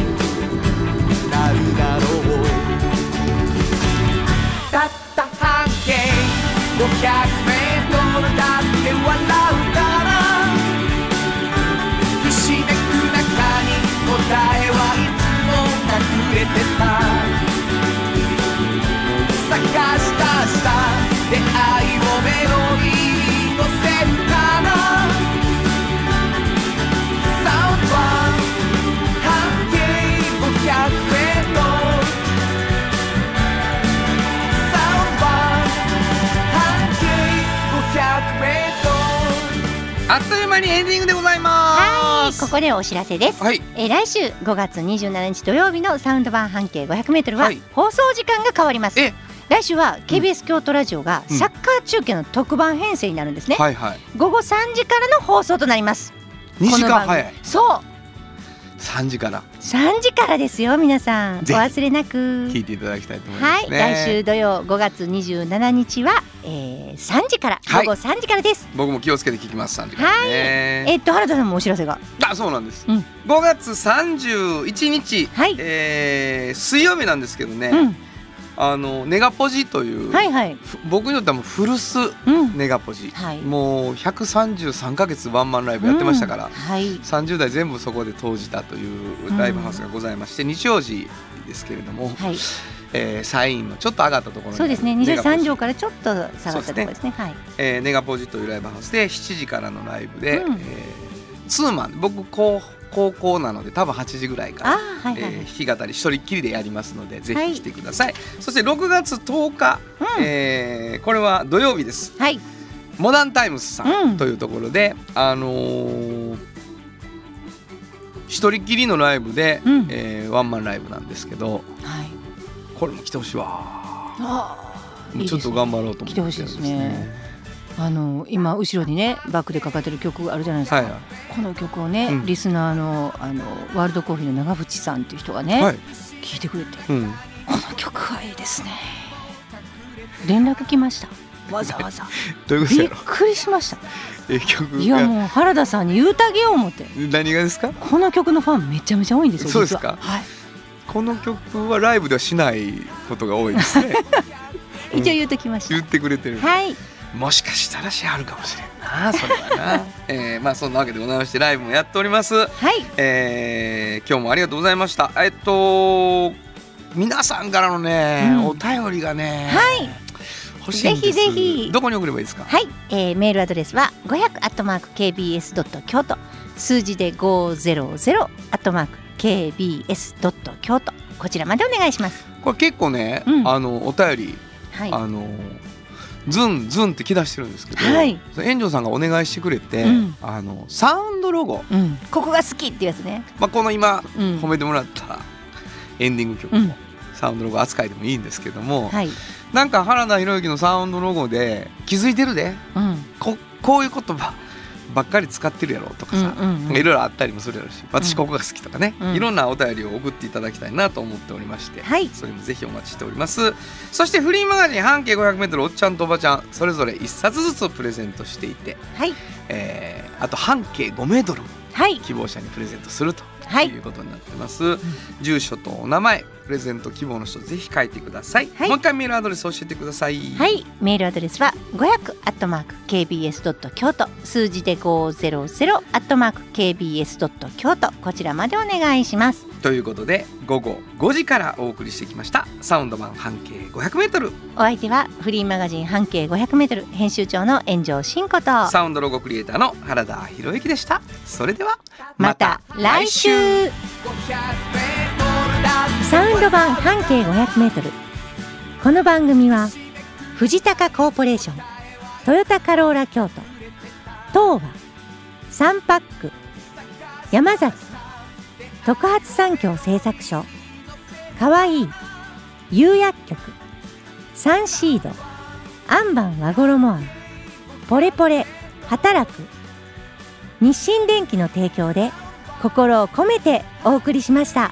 間にエンディングでございます。はい、ここでお知らせです。はい。えー来週5月27日土曜日のサウンド版半径500メートルははい。放送時間が変わります。え来週は KBS 京都ラジオがうん。サッカー中継の特番編成になるんですね。はいはい。午後3時からの放送となります。2時間早い。そう、3時から。3時からですよ皆さん。お忘れなく。聞いていただきたいと思いまはい、すね、来週土曜5月27日は、えー、3時から。はい。午後3時からです。僕も気をつけて聞きます3時からね、えっと原田さんもお知らせが。あそうなんです、うん。5月31日、はい。えー水曜日なんですけどね、うん、あのネガポジという、はいはい。ふ僕にとってはもう古巣うん。ネガポジ、はいもう133ヶ月ワンマンライブやってましたから、うんはい。30代全部そこで投じたというライブハウスがございまして、日曜時ですけれども、はい。えー、サインのちょっと上がったところにそうですね。ネガポジ23条からちょっと下がったところですね。はい。えーネガポジというライブハウスで7時からのライブで、うんえーツーマン僕高高校なので多分8時ぐらいからあ、はいはいはい。えー弾き語り一人っきりでやりますのでぜはい。ひ来てください、そして6月10日、うん。えーこれは土曜日です。はい。モダンタイムスさうん。んというところで、あのー一人っきりのライブで、うん。えーワンマンライブなんですけどはい。これも来てほしいわちょっと頑張ろうと思って来てほしいですねあの今後ろにねバックでかかってる曲があるじゃないですか、はいこの曲をね、うん。リスナーのあのワールドコーヒーの長渕さんっていう人がね、はい、聞いてくれて。うん、この曲はいいですね。連絡来ました。わざわざ。どういうことびっくりしました。え曲いやがもう原田さんに言うてあげよう思って。何がですか？この曲のファンめちゃめちゃ多いんですよそうですか？実は。はい。この曲はライブではしないことが多いですね。う ん一応言うときました、言ってくれてる。はいもしかしたらしあるかもしれんな。それはな、えー、まあそんなわけでございましてライブもやっております。はい。えー今日もありがとうございました。えっと皆さんからのね、うん。お便りがね、はい。欲しいんです。ぜひぜひ。どこに送ればいいですか？はい、えー、メールアドレスは500アットマーク KBS ドット京都。数字で500アットマーク KBS ドット京都。こちらまでお願いします。これ結構ね、うん。あのお便り、はい。あのズンズンって来だしてるんですけど、はい。園長さんがお願いしてくれて、うん。あのサウンドロゴ、うん、ここが好きっていうやつね、まあ、この今うん、褒めてもらったエンディング曲うん。も、サウンドロゴ扱いでもいいんですけども、はい、なんか原田博之のサウンドロゴで気づいてるで。うん、ここういう言葉ばっかり使ってるやろとかさ、いろいろあったりもするやろうし私ここが好きとかね、うん。いろんなお便りを送っていただきたいなと思っておりまして、はい。それもぜひお待ちしております。そしてフリーマガジン半径 500m おっちゃんとおばちゃんそれぞれ1冊ずつプレゼントしていて、はい。えーあと半径 5m もはい。希望者にプレゼントするとはい。いうことになってます、住所とお名前プレゼント希望の人ぜひ書いてください、はい。もう一回メールアドレス教えてください。はい、メールアドレスは500アットマーク KBS ドット京都。数字で500アットマーク KBS ドット京都。こちらまでお願いしますということで午後5時からお送りしてきましたサウンド版半径 500m お相手はフリーマガジン半径500メートル編集長の炎上真子と。サウンドロゴクリエイターの原田博之でした。それではまた来週。サウンド版半径500メートル。この番組は藤高コーポレーショントヨタカローラ京都東和サンパック山崎特発産業製作所かわいい釉薬局サンシードアンバン和衣あんポレポレ働く日清電機の提供で心を込めてお送りしました。